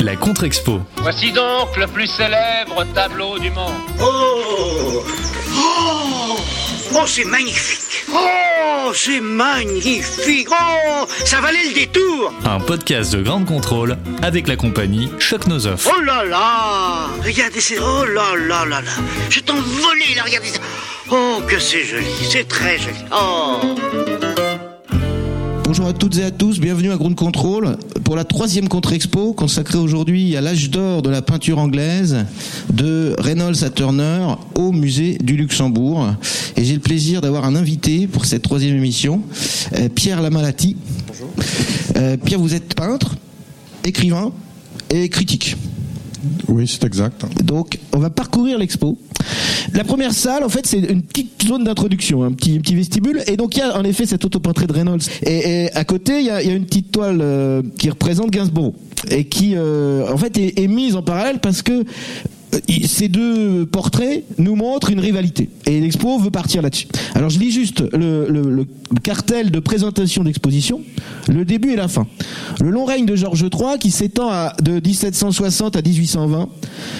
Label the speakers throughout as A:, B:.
A: La contre-expo.
B: Voici donc le plus célèbre tableau du monde.
C: Oh. Oh. Oh, c'est magnifique. Oh, c'est magnifique. Oh, ça valait le détour.
A: Un podcast de grande contrôle avec la compagnie Choc Nozoff.
C: Oh là là. Regardez, c'est... Oh là là là là. Je t'envolais là, regardez ça. Oh, que c'est joli, c'est très joli. Oh
D: Bonjour à toutes et à tous, bienvenue à Ground Control pour la troisième contre-expo consacrée aujourd'hui à l'âge d'or de la peinture anglaise de Reynolds à Turner au musée du Luxembourg. Et j'ai le plaisir d'avoir un invité pour cette troisième émission, euh, Pierre Lamalati. Bonjour. Euh, Pierre, vous êtes peintre, écrivain et critique.
E: Oui, c'est exact.
D: Donc, on va parcourir l'expo. La première salle, en fait, c'est une petite zone d'introduction, un petit, vestibule. Et donc, il y a en effet cet autoportrait de Reynolds. Et, à côté, il y a, une petite toile euh, qui représente Gainsborough. Et qui, euh, en fait, est, mise en parallèle parce que ces deux portraits nous montrent une rivalité. Et l'expo veut partir là-dessus. Alors je lis juste le, le, le cartel de présentation d'exposition, le début et la fin. Le long règne de Georges III, qui s'étend de 1760 à 1820,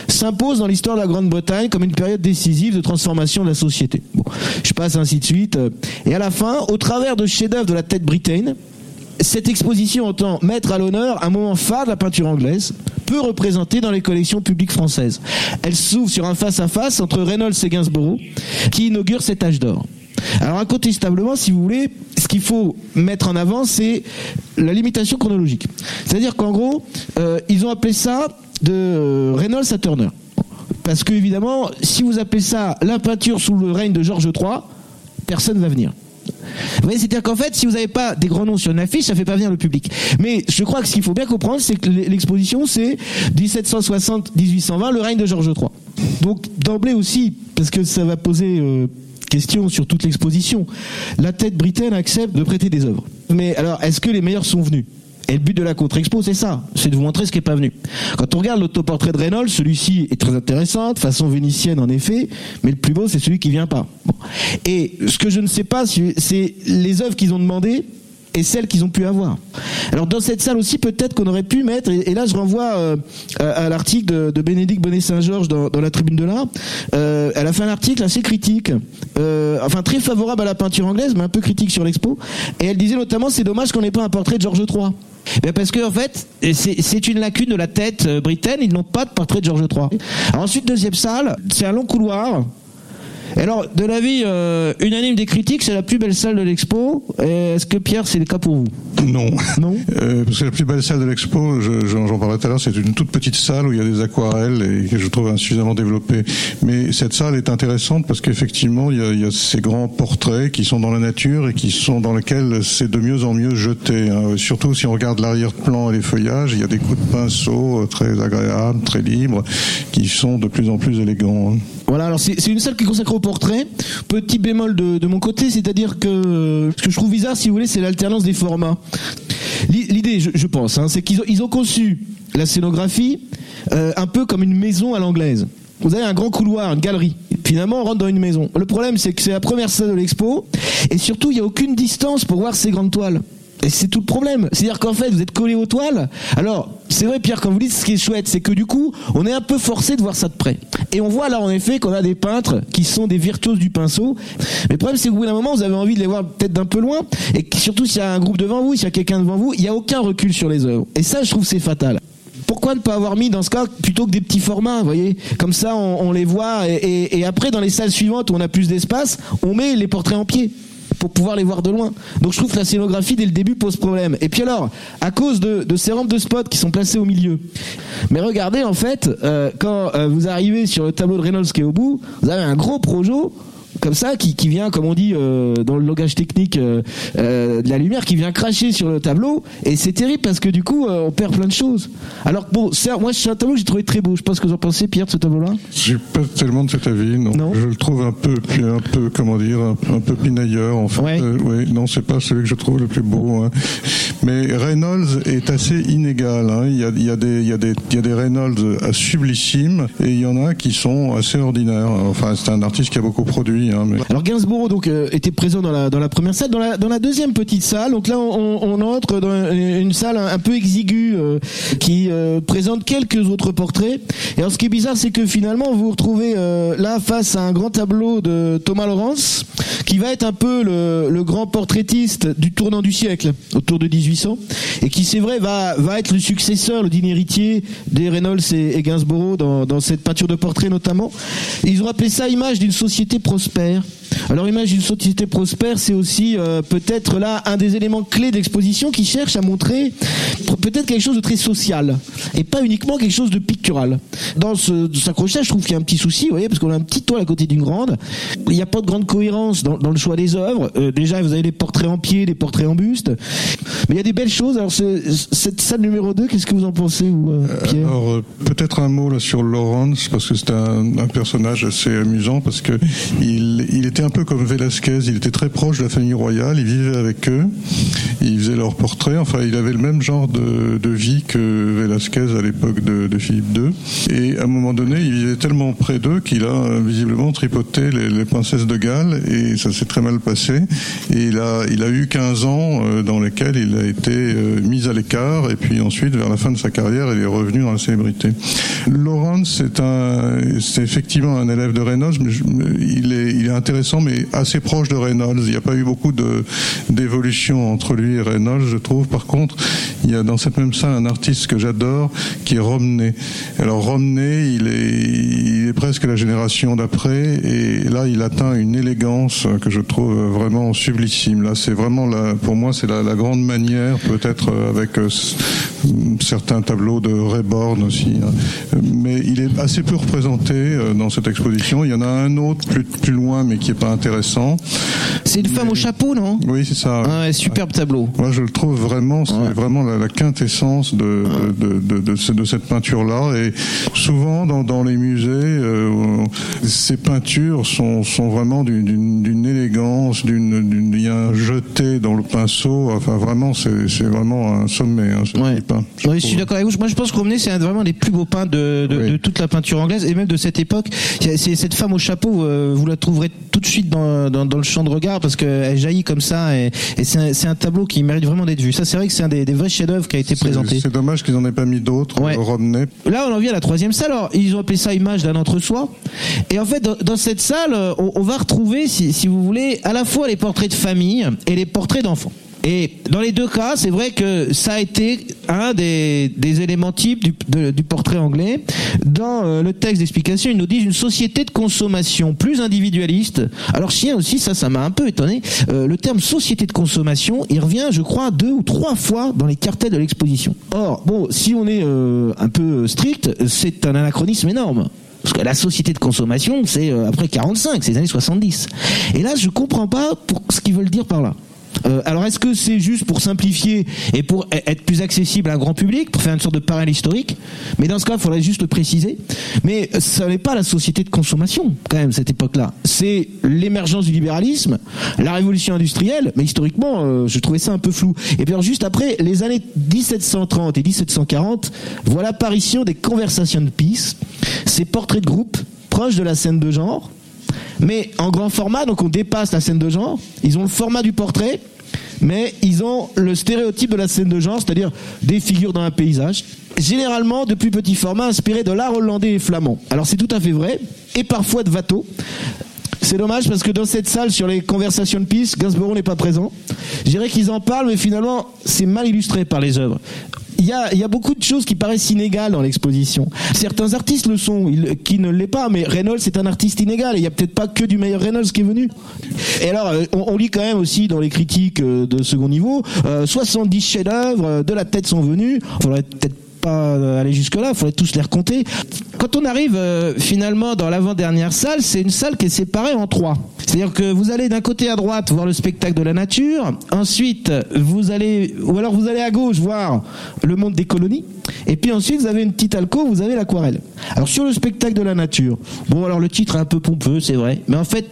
D: s'impose dans l'histoire de la Grande-Bretagne comme une période décisive de transformation de la société. Bon, je passe ainsi de suite. Et à la fin, au travers de chefs-d'œuvre de la tête britannique, cette exposition entend mettre à l'honneur un moment phare de la peinture anglaise, peu représenté dans les collections publiques françaises. Elle s'ouvre sur un face-à-face entre Reynolds et Gainsborough, qui inaugure cet âge d'or. Alors incontestablement, si vous voulez, ce qu'il faut mettre en avant, c'est la limitation chronologique. C'est-à-dire qu'en gros, euh, ils ont appelé ça de euh, Reynolds à Turner. Parce que évidemment, si vous appelez ça la peinture sous le règne de Georges III, personne va venir. Vous voyez, c'est-à-dire qu'en fait, si vous n'avez pas des grands noms sur une affiche, ça fait pas venir le public. Mais je crois que ce qu'il faut bien comprendre, c'est que l'exposition, c'est 1760-1820, le règne de Georges III. Donc d'emblée aussi, parce que ça va poser euh, question sur toute l'exposition, la tête britaine accepte de prêter des œuvres. Mais alors, est-ce que les meilleurs sont venus? Et le but de la contre-expo, c'est ça, c'est de vous montrer ce qui est pas venu. Quand on regarde l'autoportrait de Reynolds, celui-ci est très intéressant, de façon vénitienne en effet, mais le plus beau, c'est celui qui vient pas. Bon. Et ce que je ne sais pas, c'est les œuvres qu'ils ont demandées et celles qu'ils ont pu avoir. Alors dans cette salle aussi, peut-être qu'on aurait pu mettre, et, là je renvoie euh, à, à l'article de, de Bénédicte Bonnet-Saint-Georges dans, la tribune de l'art, euh, elle a fait un article assez critique, euh, enfin très favorable à la peinture anglaise, mais un peu critique sur l'expo, et elle disait notamment c'est dommage qu'on n'ait pas un portrait de Georges III. Ben parce que en fait, c'est une lacune de la tête euh, britaine, ils n'ont pas de portrait de Georges III. Ensuite, deuxième salle, c'est un long couloir. Et alors, de l'avis euh, unanime des critiques, c'est la plus belle salle de l'expo. Est-ce que Pierre, c'est le cas pour vous?
E: Non.
D: Non?
E: Euh, parce que la plus belle salle de l'expo, je- j'en j'en parlais tout à l'heure, c'est une toute petite salle où il y a des aquarelles et que je trouve insuffisamment développée. Mais cette salle est intéressante parce qu'effectivement, il y, a, il y a ces grands portraits qui sont dans la nature et qui sont dans lesquels c'est de mieux en mieux jeté. hein. Surtout si on regarde l'arrière-plan et les feuillages, il y a des coups de pinceau euh, très agréables, très libres, qui sont de plus en plus élégants. hein.
D: Voilà, alors c'est c'est une salle qui est consacrée au portrait. Petit bémol de, mon côté, c'est-à-dire que ce que je trouve bizarre, si vous voulez, c'est l'alternance des formats. L'i- L'idée, je, pense, hein, c'est qu'ils ont, conçu la scénographie euh, un peu comme une maison à l'anglaise. Vous avez un grand couloir, une galerie. Finalement, on rentre dans une maison. Le problème, c'est que c'est la première salle de l'expo, et surtout, il n'y a aucune distance pour voir ces grandes toiles. Et c'est tout le problème. C'est-à-dire qu'en fait, vous êtes collé aux toiles. Alors, c'est vrai, Pierre, quand vous dites ce qui est chouette, c'est que du coup, on est un peu forcé de voir ça de près. Et on voit là, en effet, qu'on a des peintres qui sont des virtuoses du pinceau. Mais le problème, c'est qu'au bout d'un moment, vous avez envie de les voir peut-être d'un peu loin. Et surtout, s'il y a un groupe devant vous, s'il y a quelqu'un devant vous, il n'y a aucun recul sur les œuvres. Et ça, je trouve, c'est fatal. Pourquoi ne pas avoir mis dans ce cas plutôt que des petits formats, vous voyez? Comme ça, on, les voit et après, dans les salles suivantes où on a plus d'espace, on met les portraits en pied pour pouvoir les voir de loin. Donc je trouve que la scénographie dès le début pose problème. Et puis alors, à cause de, ces rampes de spot qui sont placées au milieu. Mais regardez en fait, euh, quand euh, vous arrivez sur le tableau de Reynolds qui est au bout, vous avez un gros projo comme ça qui, qui vient, comme on dit euh, dans le langage technique euh, euh, de la lumière, qui vient cracher sur le tableau. Et c'est terrible parce que du coup, on perd plein de choses. Alors que bon, moi c'est un tableau que j'ai trouvé très beau. Je ce que vous en pensez, Pierre, de ce tableau-là.
E: J'ai pas tellement de cet avis, non.
D: Non.
E: Je le trouve un peu, puis un peu, comment dire, un, un peu pinailleur, en fait.
D: Ouais.
E: Euh, oui, non, c'est pas celui que je trouve le plus beau. hein. Mais Reynolds est assez inégal. hein. Il, y a, il, y a des, il, y a des, il y a des Reynolds à sublissimes et il y en a qui sont assez ordinaires. Enfin, c'est un artiste qui a beaucoup produit. Hein.
D: Alors Gainsborough donc euh, était présent dans la première salle, dans la deuxième petite salle. Donc là on, entre dans une salle un, peu exiguë euh, qui euh, présente quelques autres portraits. Et alors ce qui est bizarre c'est que finalement vous vous retrouvez là face à un grand tableau de Thomas Lawrence qui va être un peu le, grand portraitiste du tournant du siècle autour de 1800 et qui c'est vrai va va être le successeur, le digne héritier des Reynolds et, et Gainsborough dans dans cette peinture de portrait notamment. Ils ont appelé ça image d'une société prospère. Alors image d'une société prospère, c'est aussi euh, peut-être là un des éléments clés d'exposition qui cherche à montrer peut-être quelque chose de très social et pas uniquement quelque chose de pictural. Dans ce s'accrochage, je trouve qu'il y a un petit souci, vous voyez, parce qu'on a un petit toit à côté d'une grande. Il n'y a pas de grande cohérence dans, dans le choix des œuvres. Euh, déjà, vous avez des portraits en pied, des portraits en buste, mais il y a des belles choses. Alors cette salle numéro 2, qu'est-ce que vous en pensez, vous, euh, Pierre?
E: Alors peut-être un mot là sur Laurence parce que c'est un, un, personnage assez amusant parce que il, il était un peu comme Velasquez, il était très proche de la famille royale, il vivait avec eux, il faisait leurs portraits, enfin il avait le même genre de, vie que Velasquez à l'époque de, Philippe II. Et à un moment donné, il vivait tellement près d'eux qu'il a visiblement tripoté les, princesses de Galles et ça s'est très mal passé. Et il a, eu 15 ans euh, dans lesquels il a été euh, mis à l'écart et puis ensuite, vers la fin de sa carrière, il est revenu dans la célébrité. Lawrence, c'est effectivement un élève de Reynolds, mais il est, il est intéressant mais assez proche de Reynolds. Il n'y a pas eu beaucoup d'évolution entre lui et Reynolds, je trouve. Par contre, il y a dans cette même salle un artiste que j'adore, qui est Romney. Alors Romney, il est, presque la génération d'après, et là, il atteint une élégance que je trouve vraiment sublissime. Là, c'est vraiment, la, pour moi, c'est la, grande manière, peut-être avec euh, certains tableaux de Reborn aussi. Hein. Mais il est assez peu représenté euh, dans cette exposition. Il y en a un autre plus loin, mais qui est pas intéressant.
D: C'est une femme au chapeau, non?
E: Oui, c'est ça.
D: Ah, superbe tableau.
E: Moi, je le trouve vraiment, c'est ouais. vraiment la, la, quintessence de, de, de, de, de cette peinture-là. Et souvent, dans, dans les musées, euh, ces peintures sont, sont vraiment d'une élégance, d'une un jeté dans le pinceau. Enfin, vraiment, c'est vraiment un sommet. Hein, ce
D: ouais.
E: Peint,
D: je, ouais, je suis d'accord avec vous. Moi, je pense que Romney, c'est vraiment des plus beaux peintres de, de, oui. de, toute la peinture anglaise et même de cette époque. C'est cette femme au chapeau, euh, vous la trouverez tout de suite dans, dans, dans, le champ de regard parce qu'elle jaillit comme ça et, et c'est un, un, tableau qui mérite vraiment d'être vu. Ça, c'est vrai que c'est un des, des vrais chefs-d'œuvre qui a été présenté.
E: C'est dommage qu'ils n'en aient pas mis d'autres.
D: Ouais.
E: Romney.
D: Là, on en vient à la troisième salle. Alors, ils ont appelé ça image d'un entre-soi. Et en fait, dans, dans cette salle, on, on, va retrouver, si, si vous voulez, à la fois les portraits de famille et les portraits d'enfants. Et dans les deux cas, c'est vrai que ça a été un des, éléments types du, portrait anglais. Dans euh, le texte d'explication, ils nous disent une société de consommation plus individualiste. Alors chien aussi, ça, ça m'a un peu étonné. Euh, le terme société de consommation, il revient, je crois, deux ou trois fois dans les cartels de l'exposition. Or, bon, si on est euh, un peu strict, c'est un anachronisme énorme. Parce que la société de consommation, c'est après 45, c'est les années 70. Et là, je comprends pas pour ce qu'ils veulent dire par là. Euh, alors est-ce que c'est juste pour simplifier et pour être plus accessible à un grand public, pour faire une sorte de parallèle historique? Mais dans ce cas, il faudrait juste le préciser. Mais ça n'est pas la société de consommation, quand même, cette époque-là. C'est l'émergence du libéralisme, la révolution industrielle, mais historiquement, euh, je trouvais ça un peu flou. Et puis juste après, les années 1730 et 1740, voilà l'apparition des conversations de peace, ces portraits de groupe proches de la scène de genre, mais en grand format, donc on dépasse la scène de genre. Ils ont le format du portrait, mais ils ont le stéréotype de la scène de genre, c'est-à-dire des figures dans un paysage, généralement de plus petits formats inspirés de l'art hollandais et flamand. Alors c'est tout à fait vrai, et parfois de Watteau. C'est dommage parce que dans cette salle sur les conversations de piste, Gainsborough n'est pas présent. Je dirais qu'ils en parlent, mais finalement, c'est mal illustré par les œuvres. Il y, a, beaucoup de choses qui paraissent inégales dans l'exposition. Certains artistes le sont, qui ne l'est pas, mais Reynolds est un artiste inégal. Il n'y a peut-être pas que du meilleur Reynolds qui est venu. Et alors, on, on lit quand même aussi dans les critiques de second niveau, euh, 70 chefs-d'œuvre de la tête sont venus. Faudrait peut-être pas aller jusque-là, il faudrait tous les recompter. Quand on arrive euh, finalement dans l'avant-dernière salle, c'est une salle qui est séparée en trois. C'est-à-dire que vous allez d'un côté à droite voir le spectacle de la nature, ensuite vous allez, ou alors vous allez à gauche voir le monde des colonies, et puis ensuite vous avez une petite alcôve, vous avez l'aquarelle. Alors sur le spectacle de la nature, bon alors le titre est un peu pompeux, c'est vrai, mais en fait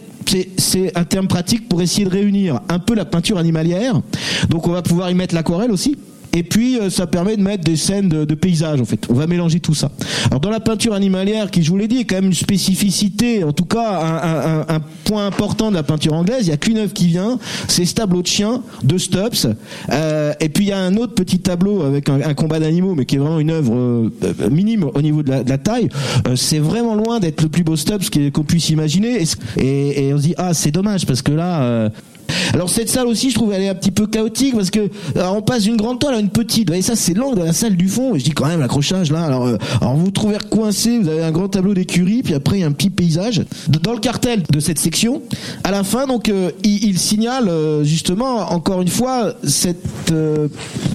D: c'est un terme pratique pour essayer de réunir un peu la peinture animalière. Donc on va pouvoir y mettre l'aquarelle aussi. Et puis euh, ça permet de mettre des scènes de, de paysages en fait. On va mélanger tout ça. Alors dans la peinture animalière, qui je vous l'ai dit, est quand même une spécificité, en tout cas un, un, un point important de la peinture anglaise. Il y a qu'une œuvre qui vient, c'est ce tableau de chien de Stubbs. Euh, et puis il y a un autre petit tableau avec un, un combat d'animaux, mais qui est vraiment une œuvre euh, minime au niveau de la, de la taille. Euh, c'est vraiment loin d'être le plus beau Stubbs qu'on puisse imaginer. Et, et- et on se dit ah c'est dommage parce que là. Euh, alors cette salle aussi, je trouve, elle est un petit peu chaotique parce que alors, on passe d'une grande toile à une petite. Et ça, c'est l'angle de la salle du fond. Et je dis quand même l'accrochage là. Alors, euh, vous vous trouvez coincé, vous avez un grand tableau d'écurie, puis après il y a un petit paysage. Dans le cartel de cette section, à la fin, donc euh, il, signale euh, justement encore une fois cette euh,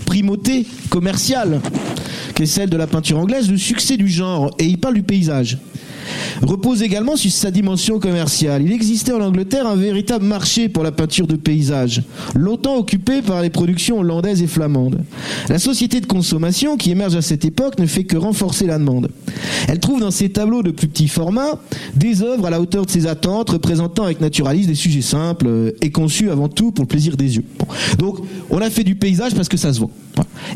D: primauté commerciale qui est celle de la peinture anglaise, le succès du genre. Et il parle du paysage repose également sur sa dimension commerciale. Il existait en Angleterre un véritable marché pour la peinture de paysage, longtemps occupé par les productions hollandaises et flamandes. La société de consommation qui émerge à cette époque ne fait que renforcer la demande. Elle trouve dans ses tableaux de plus petit format des œuvres à la hauteur de ses attentes, représentant avec naturalisme des sujets simples et conçus avant tout pour le plaisir des yeux. Donc, on a fait du paysage parce que ça se vend.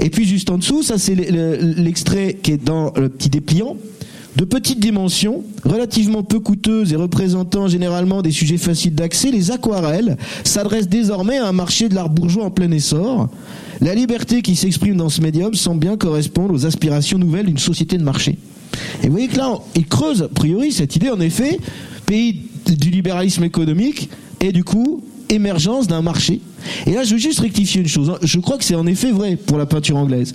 D: Et puis juste en dessous, ça c'est le- le- l'extrait qui est dans le petit dépliant de petites dimensions, relativement peu coûteuses et représentant généralement des sujets faciles d'accès, les aquarelles s'adressent désormais à un marché de l'art bourgeois en plein essor. La liberté qui s'exprime dans ce médium semble bien correspondre aux aspirations nouvelles d'une société de marché. Et vous voyez que là, il creuse a priori cette idée, en effet, pays du libéralisme économique et du coup, émergence d'un marché. Et là, je veux juste rectifier une chose. hein. Je crois que c'est en effet vrai pour la peinture anglaise.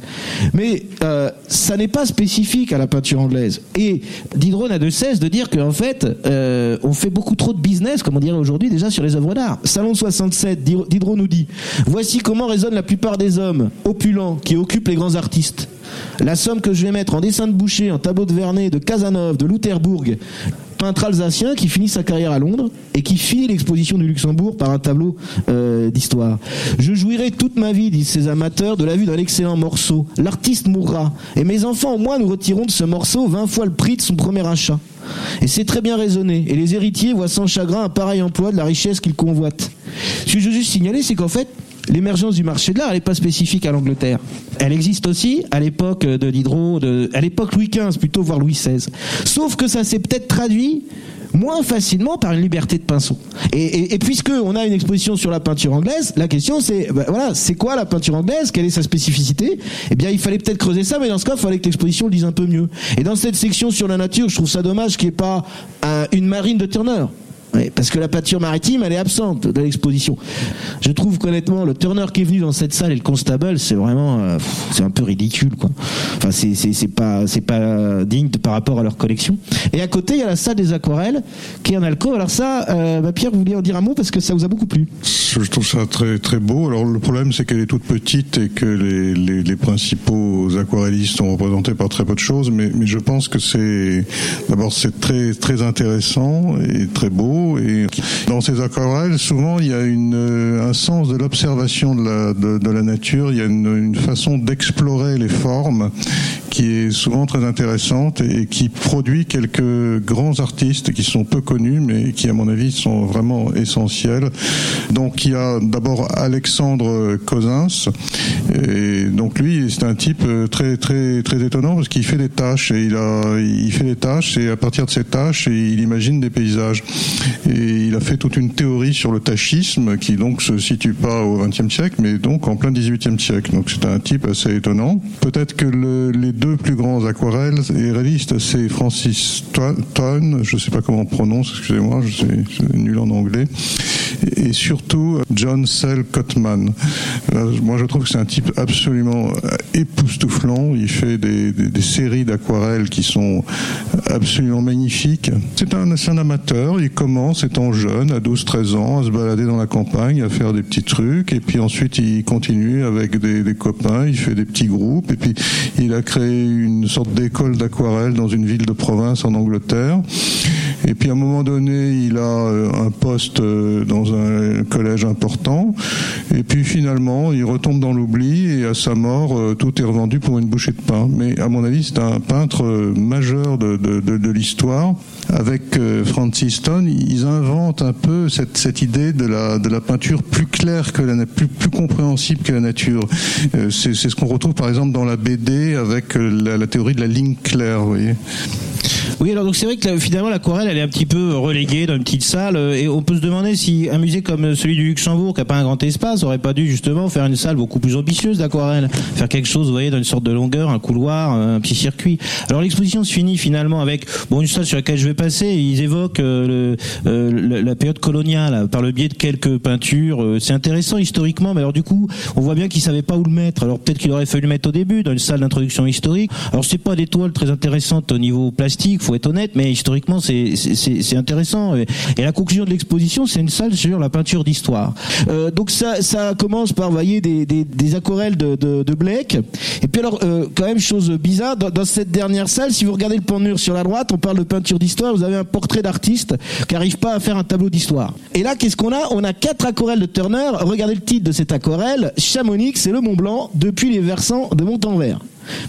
D: Mais euh, ça n'est pas spécifique à la peinture anglaise. Et Diderot n'a de cesse de dire qu'en fait, euh, on fait beaucoup trop de business, comme on dirait aujourd'hui, déjà sur les œuvres d'art. Salon 67, Diderot- nous dit Voici comment raisonnent la plupart des hommes opulents qui occupent les grands artistes. La somme que je vais mettre en dessin de Boucher, en tableau de Vernet, de Casanova, de Lutherbourg, peintre alsacien qui finit sa carrière à Londres et qui finit l'exposition du Luxembourg par un tableau euh, d'histoire. Je jouirai toute ma vie, disent ces amateurs, de la vue d'un excellent morceau. L'artiste mourra et mes enfants, au moins, nous retirons de ce morceau 20 fois le prix de son premier achat. Et c'est très bien raisonné. Et les héritiers voient sans chagrin un pareil emploi de la richesse qu'ils convoitent. Ce que je veux juste signaler, c'est qu'en fait, l'émergence du marché de l'art, n'est pas spécifique à l'Angleterre. Elle existe aussi à l'époque de Diderot, de, à l'époque Louis XV plutôt, voire Louis XVI. Sauf que ça s'est peut-être traduit moins facilement par une liberté de pinceau. Et, et, et puisque on a une exposition sur la peinture anglaise, la question c'est, ben voilà, c'est quoi la peinture anglaise? Quelle est sa spécificité? Eh bien, il fallait peut-être creuser ça, mais dans ce cas, il fallait que l'exposition le dise un peu mieux. Et dans cette section sur la nature, je trouve ça dommage qu'il n'y ait pas un- une marine de Turner. Parce que la peinture maritime, elle est absente de l'exposition. Je trouve qu'honnêtement, le Turner qui est venu dans cette salle et le Constable, c'est vraiment, euh, c'est un peu ridicule, quoi. Enfin, c'est c'est pas c'est pas digne par rapport à leur collection. Et à côté, il y a la salle des aquarelles qui est en alcôve. Alors ça, euh, bah, Pierre, vous vouliez en dire un mot parce que ça vous a beaucoup plu.
E: Je trouve ça très très beau. Alors le problème c'est qu'elle est toute petite et que les principaux aquarellistes sont représentés par très peu de choses, mais, mais je pense que c'est d'abord c'est très très intéressant et très beau. Et dans ces aquarelles, souvent il y a euh, un sens de l'observation de la, nature. Il y a une, façon d'explorer les formes qui est souvent très intéressante et qui produit quelques grands artistes qui sont peu connus mais qui à mon avis sont vraiment essentiels. Donc il y a d'abord Alexandre Cosins et donc lui c'est un type euh, très très très étonnant parce qu'il fait des tâches et il il fait des tâches et à partir de ces tâches il imagine des paysages et il a fait toute une théorie sur le tachisme qui donc se situe pas au XXe siècle mais donc en plein XVIIIe siècle. Donc c'est un type assez étonnant. Peut-être que le- les deux plus grands aquarelles et réalistes c'est Francis Town, je sais pas comment on prononce, excusez-moi, je suis nul en anglais, et, surtout John Sell Cotman. Là, moi je trouve que c'est un type absolument euh, époustouflant. Il fait des, séries d'aquarelles qui sont absolument magnifiques. C'est un, amateur, il commence étant jeune, à 12-13 ans, à se balader dans la campagne, à faire des petits trucs, et puis ensuite il continue avec des, copains, il fait des petits groupes, et puis il a créé une sorte d'école d'aquarelle dans une ville de province en Angleterre. Et puis à un moment donné, il a euh, un poste euh, dans un collège important. Et puis finalement, il retombe dans l'oubli et à sa mort, euh, tout est revendu pour une bouchée de pain. Mais à mon avis, c'est un peintre majeur de, de, de, l'histoire. Avec Francis Stone, ils inventent un peu cette, cette idée de la, de la peinture plus claire que la plus, plus compréhensible que la nature. C'est ce qu'on retrouve par exemple dans la BD avec la, théorie de la ligne claire, voyez.
D: Oui, alors donc c'est vrai que finalement l'aquarelle elle est un petit peu reléguée dans une petite salle euh, et on peut se demander si un musée comme celui du Luxembourg qui a pas un grand espace aurait pas dû justement faire une salle beaucoup plus ambitieuse d'aquarelle, faire quelque chose, vous voyez, dans une sorte de longueur, un couloir, un petit circuit. Alors l'exposition se finit finalement avec bon une salle sur laquelle je vais passer. Ils évoquent euh, le, euh, la période coloniale par le biais de quelques peintures. c'est intéressant historiquement, mais alors du coup on voit bien qu'ils savaient pas où le mettre. Alors peut-être qu'il aurait fallu le mettre au début dans une salle d'introduction historique. Alors c'est pas des toiles très intéressantes au niveau plastique faut être honnête, mais historiquement, c'est c'est intéressant. Et, la conclusion de l'exposition, c'est une salle sur la peinture d'histoire. Euh, donc ça, ça commence par, voyez, des, des, des aquarelles de, de, de Blake. Et puis alors, euh, quand même, chose bizarre, dans, dans, cette dernière salle, si vous regardez le pan mur sur la droite, on parle de peinture d'histoire, vous avez un portrait d'artiste qui arrive pas à faire un tableau d'histoire. Et là, qu'est-ce qu'on a? On a quatre aquarelles de Turner. Regardez le titre de cette aquarelle, Chamonix, c'est le Mont Blanc, depuis les versants de Montanvert.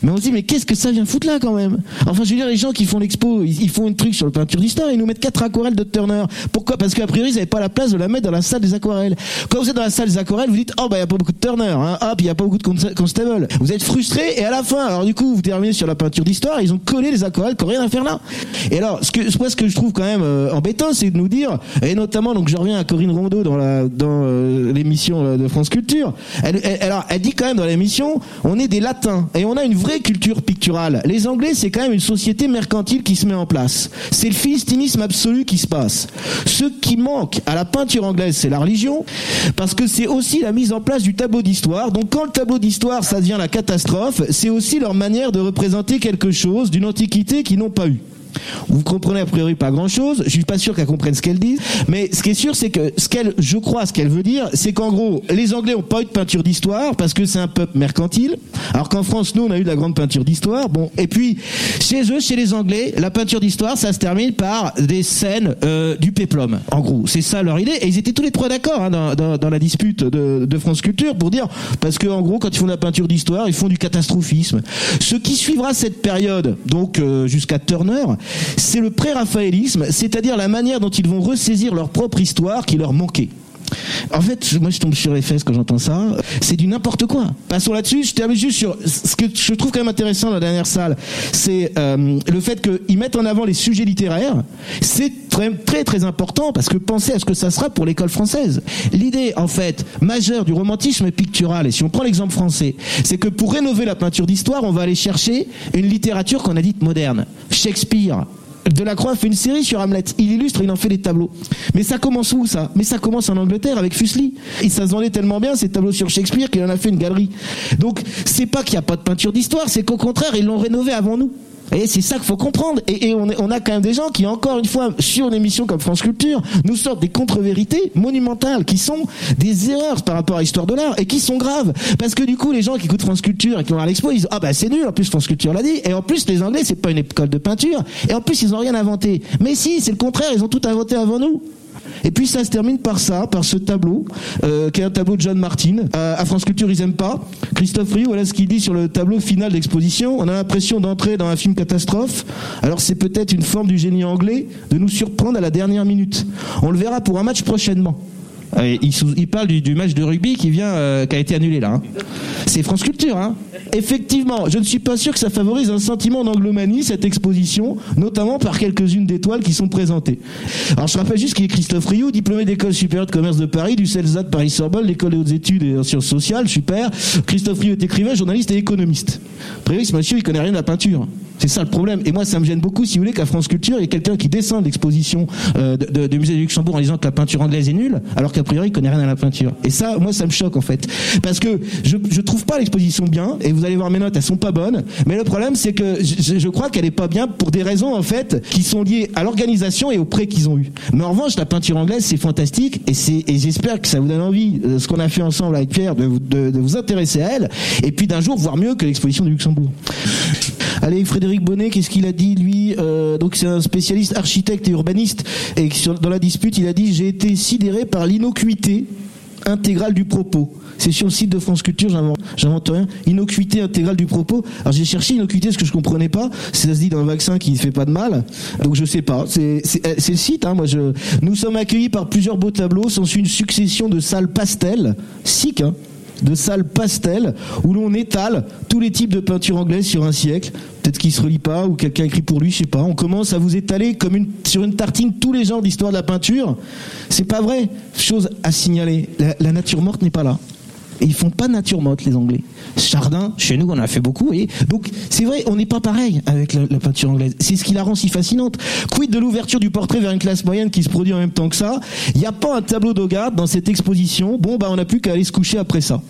D: Mais on se dit, mais qu'est-ce que ça vient foutre là quand même? Enfin, je veux dire, les gens qui font l'expo, ils, font un truc sur le peinture d'histoire, ils nous mettent quatre aquarelles de Turner. Pourquoi? Parce qu'a priori, ils n'avaient pas la place de la mettre dans la salle des aquarelles. Quand vous êtes dans la salle des aquarelles, vous dites, oh bah il y a pas beaucoup de Turner, hein. hop, il y a pas beaucoup de Constable. Vous êtes frustré et à la fin, alors du coup, vous terminez sur la peinture d'histoire, ils ont collé les aquarelles qui n'ont rien à faire là. Et alors, ce que, ce que je trouve quand même euh, embêtant, c'est de nous dire, et notamment, donc je reviens à Corinne Rondeau dans la dans euh, l'émission euh, de France Culture, elle, alors, elle dit quand même dans l'émission, on est des latins et on a une vraie culture picturale. Les Anglais, c'est quand même une société mercantile qui se met en place. C'est le philistinisme absolu qui se passe. Ce qui manque à la peinture anglaise, c'est la religion, parce que c'est aussi la mise en place du tableau d'histoire. Donc quand le tableau d'histoire, ça devient la catastrophe, c'est aussi leur manière de représenter quelque chose d'une antiquité qu'ils n'ont pas eu. Vous comprenez a priori pas grand chose. Je suis pas sûr qu'elle comprenne ce qu'elle dit. Mais ce qui est sûr, c'est que ce qu'elle, je crois, ce qu'elle veut dire, c'est qu'en gros, les Anglais ont pas eu de peinture d'histoire parce que c'est un peuple mercantile. Alors qu'en France, nous, on a eu de la grande peinture d'histoire. Bon. Et puis, chez eux, chez les Anglais, la peinture d'histoire, ça se termine par des scènes euh, du péplum. En gros, c'est ça leur idée. Et ils étaient tous les trois d'accord hein, dans, dans, dans, la dispute de, de, France Culture pour dire parce que en gros, quand ils font de la peinture d'histoire, ils font du catastrophisme. Ce qui suivra cette période, donc euh, jusqu'à Turner, c'est le pré-raphaélisme, c'est-à-dire la manière dont ils vont ressaisir leur propre histoire qui leur manquait. En fait, moi je tombe sur les fesses quand j'entends ça. C'est du n'importe quoi. Passons là-dessus. Je termine juste sur ce que je trouve quand même intéressant dans la dernière salle, c'est euh, le fait qu'ils mettent en avant les sujets littéraires. C'est très, très très important parce que pensez à ce que ça sera pour l'école française. L'idée en fait majeure du romantisme pictural, et si on prend l'exemple français, c'est que pour rénover la peinture d'histoire, on va aller chercher une littérature qu'on a dite moderne. Shakespeare, Delacroix fait une série sur Hamlet. Il illustre, il en fait des tableaux. Mais ça commence où ça? Mais ça commence en Angleterre avec Fuseli. Et ça se vendait tellement bien ces tableaux sur Shakespeare qu'il en a fait une galerie. Donc c'est pas qu'il n'y a pas de peinture d'histoire, c'est qu'au contraire ils l'ont rénové avant nous. Et c'est ça qu'il faut comprendre. Et, on, a quand même des gens qui, encore une fois, sur une émission comme France Culture, nous sortent des contre-vérités monumentales qui sont des erreurs par rapport à l'histoire de l'art et qui sont graves. Parce que du coup, les gens qui écoutent France Culture et qui vont à l'expo, ils disent ah bah c'est nul. En plus, France Culture l'a dit. Et en plus, les Anglais, c'est pas une école de peinture. Et en plus, ils ont rien inventé. Mais si, c'est le contraire. Ils ont tout inventé avant nous. Et puis ça se termine par ça, par ce tableau, euh, qui est un tableau de John Martin. À France Culture, ils aiment pas. Christophe Rio, voilà ce qu'il dit sur le tableau final d'exposition. On a l'impression d'entrer dans un film catastrophe. Alors c'est peut-être une forme du génie anglais de nous surprendre à la dernière minute. On le verra pour un match prochainement. Euh, il, parle du, match de rugby qui vient, euh, qui a été annulé là. Hein. C'est France Culture. Hein. Effectivement, je ne suis pas sûr que ça favorise un sentiment d'anglomanie cette exposition, notamment par quelques-unes des toiles qui sont présentées. Alors je rappelle juste qu'il est Christophe Rioux, diplômé d'école supérieure de commerce de Paris, du CELSA de Paris-Sorbonne, l'école des hautes études et en sciences sociales, super. Christophe Rioux est écrivain, journaliste et économiste. Après, ce monsieur, il connaît rien de la peinture. C'est ça le problème. Et moi, ça me gêne beaucoup, si vous voulez, qu'à France Culture, il y ait quelqu'un qui descend d'exposition euh, de, de, musée du Luxembourg en disant que la peinture anglaise est nulle, alors qu'a priori, il connaît rien à la peinture. Et ça, moi, ça me choque en fait, parce que je, je trouve pas l'exposition bien. Et vous allez voir mes notes, elles sont pas bonnes. Mais le problème, c'est que je, je crois qu'elle est pas bien pour des raisons en fait qui sont liées à l'organisation et au prêt qu'ils ont eu. Mais en revanche, la peinture anglaise, c'est fantastique, et c'est et j'espère que ça vous donne envie, euh, ce qu'on a fait ensemble avec Pierre, de, de, de vous intéresser à elle, et puis d'un jour voir mieux que l'exposition du Luxembourg. Allez, Frédéric Bonnet, qu'est-ce qu'il a dit lui euh, Donc c'est un spécialiste architecte et urbaniste et dans la dispute, il a dit j'ai été sidéré par l'innocuité intégrale du propos. C'est sur le site de France Culture, j'invente rien. Innocuité intégrale du propos. Alors j'ai cherché innocuité, ce que je comprenais pas. Ça se dit d'un vaccin qui ne fait pas de mal. Donc je sais pas. C'est le site. Hein, moi, je. Nous sommes accueillis par plusieurs beaux tableaux. S'ensuit une succession de salles pastel, sick, hein, de salles pastel où l'on étale tous les types de peintures anglaises sur un siècle. Peut-être se relie pas ou quelqu'un écrit pour lui, je sais pas. On commence à vous étaler comme sur une tartine tous les genres d'histoire de la peinture. C'est pas vrai. Chose à signaler. la nature morte n'est pas là. Et ils font pas nature morte, les Anglais. Chardin, chez nous, on a fait beaucoup. Et donc, c'est vrai, on n'est pas pareil avec la, peinture anglaise. C'est ce qui la rend si fascinante. Quid de l'ouverture du portrait vers une classe moyenne qui se produit en même temps que ça? Il n'y a pas un tableau d'Hogarth dans cette exposition. Bon, bah, on n'a plus qu'à aller se coucher après ça.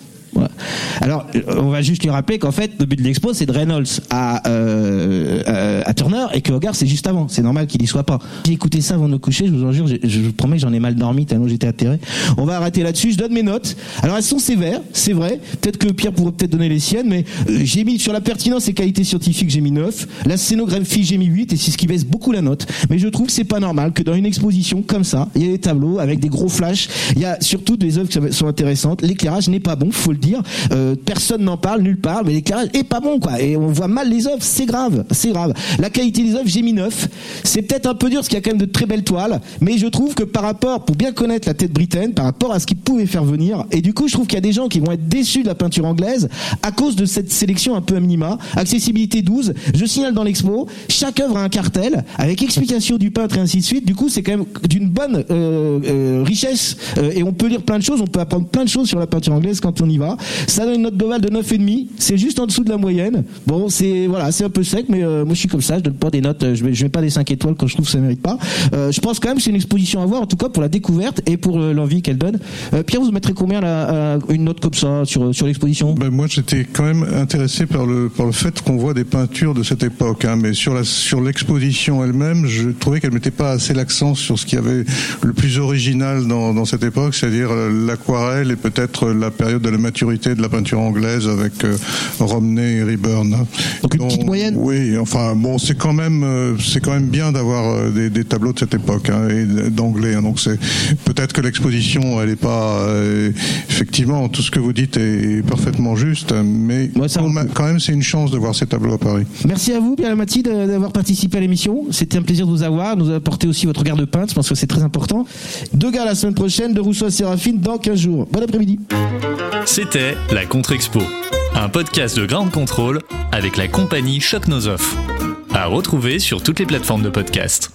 D: Alors, on va juste lui rappeler qu'en fait, le but de l'expo, c'est de Reynolds à, euh, euh, à Turner et que Hogarth, c'est juste avant. C'est normal qu'il y soit pas. J'ai écouté ça avant de me coucher, je vous en jure, je, vous promets que j'en ai mal dormi tellement j'étais atterré. On va arrêter là-dessus. Je donne mes notes. Alors, elles sont sévères, c'est vrai. Peut-être que Pierre pourrait peut-être donner les siennes, mais euh, j'ai mis sur la pertinence et qualité scientifique, j'ai mis 9. La scénographie, j'ai mis 8 et c'est ce qui baisse beaucoup la note. Mais je trouve que c'est pas normal que dans une exposition comme ça, il y ait des tableaux avec des gros flashs. Il y a surtout des œuvres qui sont intéressantes. L'éclairage n'est pas bon, faut le dire. Euh, personne n'en parle nulle part, mais l'éclairage est pas bon, quoi. Et on voit mal les œuvres, c'est grave, c'est grave. La qualité des œuvres, j'ai mis 9. C'est peut-être un peu dur parce qu'il y a quand même de très belles toiles, mais je trouve que par rapport, pour bien connaître la tête britaine, par rapport à ce qu'ils pouvaient faire venir, et du coup, je trouve qu'il y a des gens qui vont être déçus de la peinture anglaise à cause de cette sélection un peu à minima. Accessibilité 12. Je signale dans l'expo, chaque œuvre a un cartel avec explication du peintre et ainsi de suite. Du coup, c'est quand même d'une bonne euh, euh, richesse et on peut lire plein de choses, on peut apprendre plein de choses sur la peinture anglaise quand on y va. Ça donne une note globale de 9,5. C'est juste en dessous de la moyenne. Bon, c'est voilà, c'est un peu sec, mais euh, moi je suis comme ça. Je donne pas des notes. Je mets, mets pas des 5 étoiles quand je trouve que ça mérite pas. Euh, je pense quand même que c'est une exposition à voir, en tout cas pour la découverte et pour euh, l'envie qu'elle donne. Pierre, vous mettrez combien une note comme ça sur sur l'exposition?
E: Ben, Moi, j'étais quand même intéressé par le par le fait qu'on voit des peintures de cette époque. Hein, mais sur sur l'exposition elle-même, je trouvais qu'elle mettait pas assez l'accent sur ce qui avait le plus original dans, dans cette époque, c'est-à-dire l'aquarelle et peut-être la période de la maturité de la peinture anglaise avec euh, Romney et Reburn.
D: Donc une petite moyenne.
E: Oui, enfin bon, c'est quand même euh, c'est quand même bien d'avoir euh, des, des, tableaux de cette époque hein, et d'anglais. Hein, donc c'est peut-être que l'exposition elle est pas effectivement tout ce que vous dites est parfaitement juste, mais quand même c'est une chance de voir ces tableaux à Paris.
D: Merci à vous Pierre Lamati d'avoir participé à l'émission. C'était un plaisir de vous avoir, nous apporter aussi votre regard de peintre. Je pense que c'est très important. Deux gars la semaine prochaine, de Rousseau à Séraphine dans 15 jours. Bon après-midi.
A: C'était la Contre-Expo, un podcast de Grande Contrôle avec la compagnie Choc Nos À retrouver sur toutes les plateformes de podcast.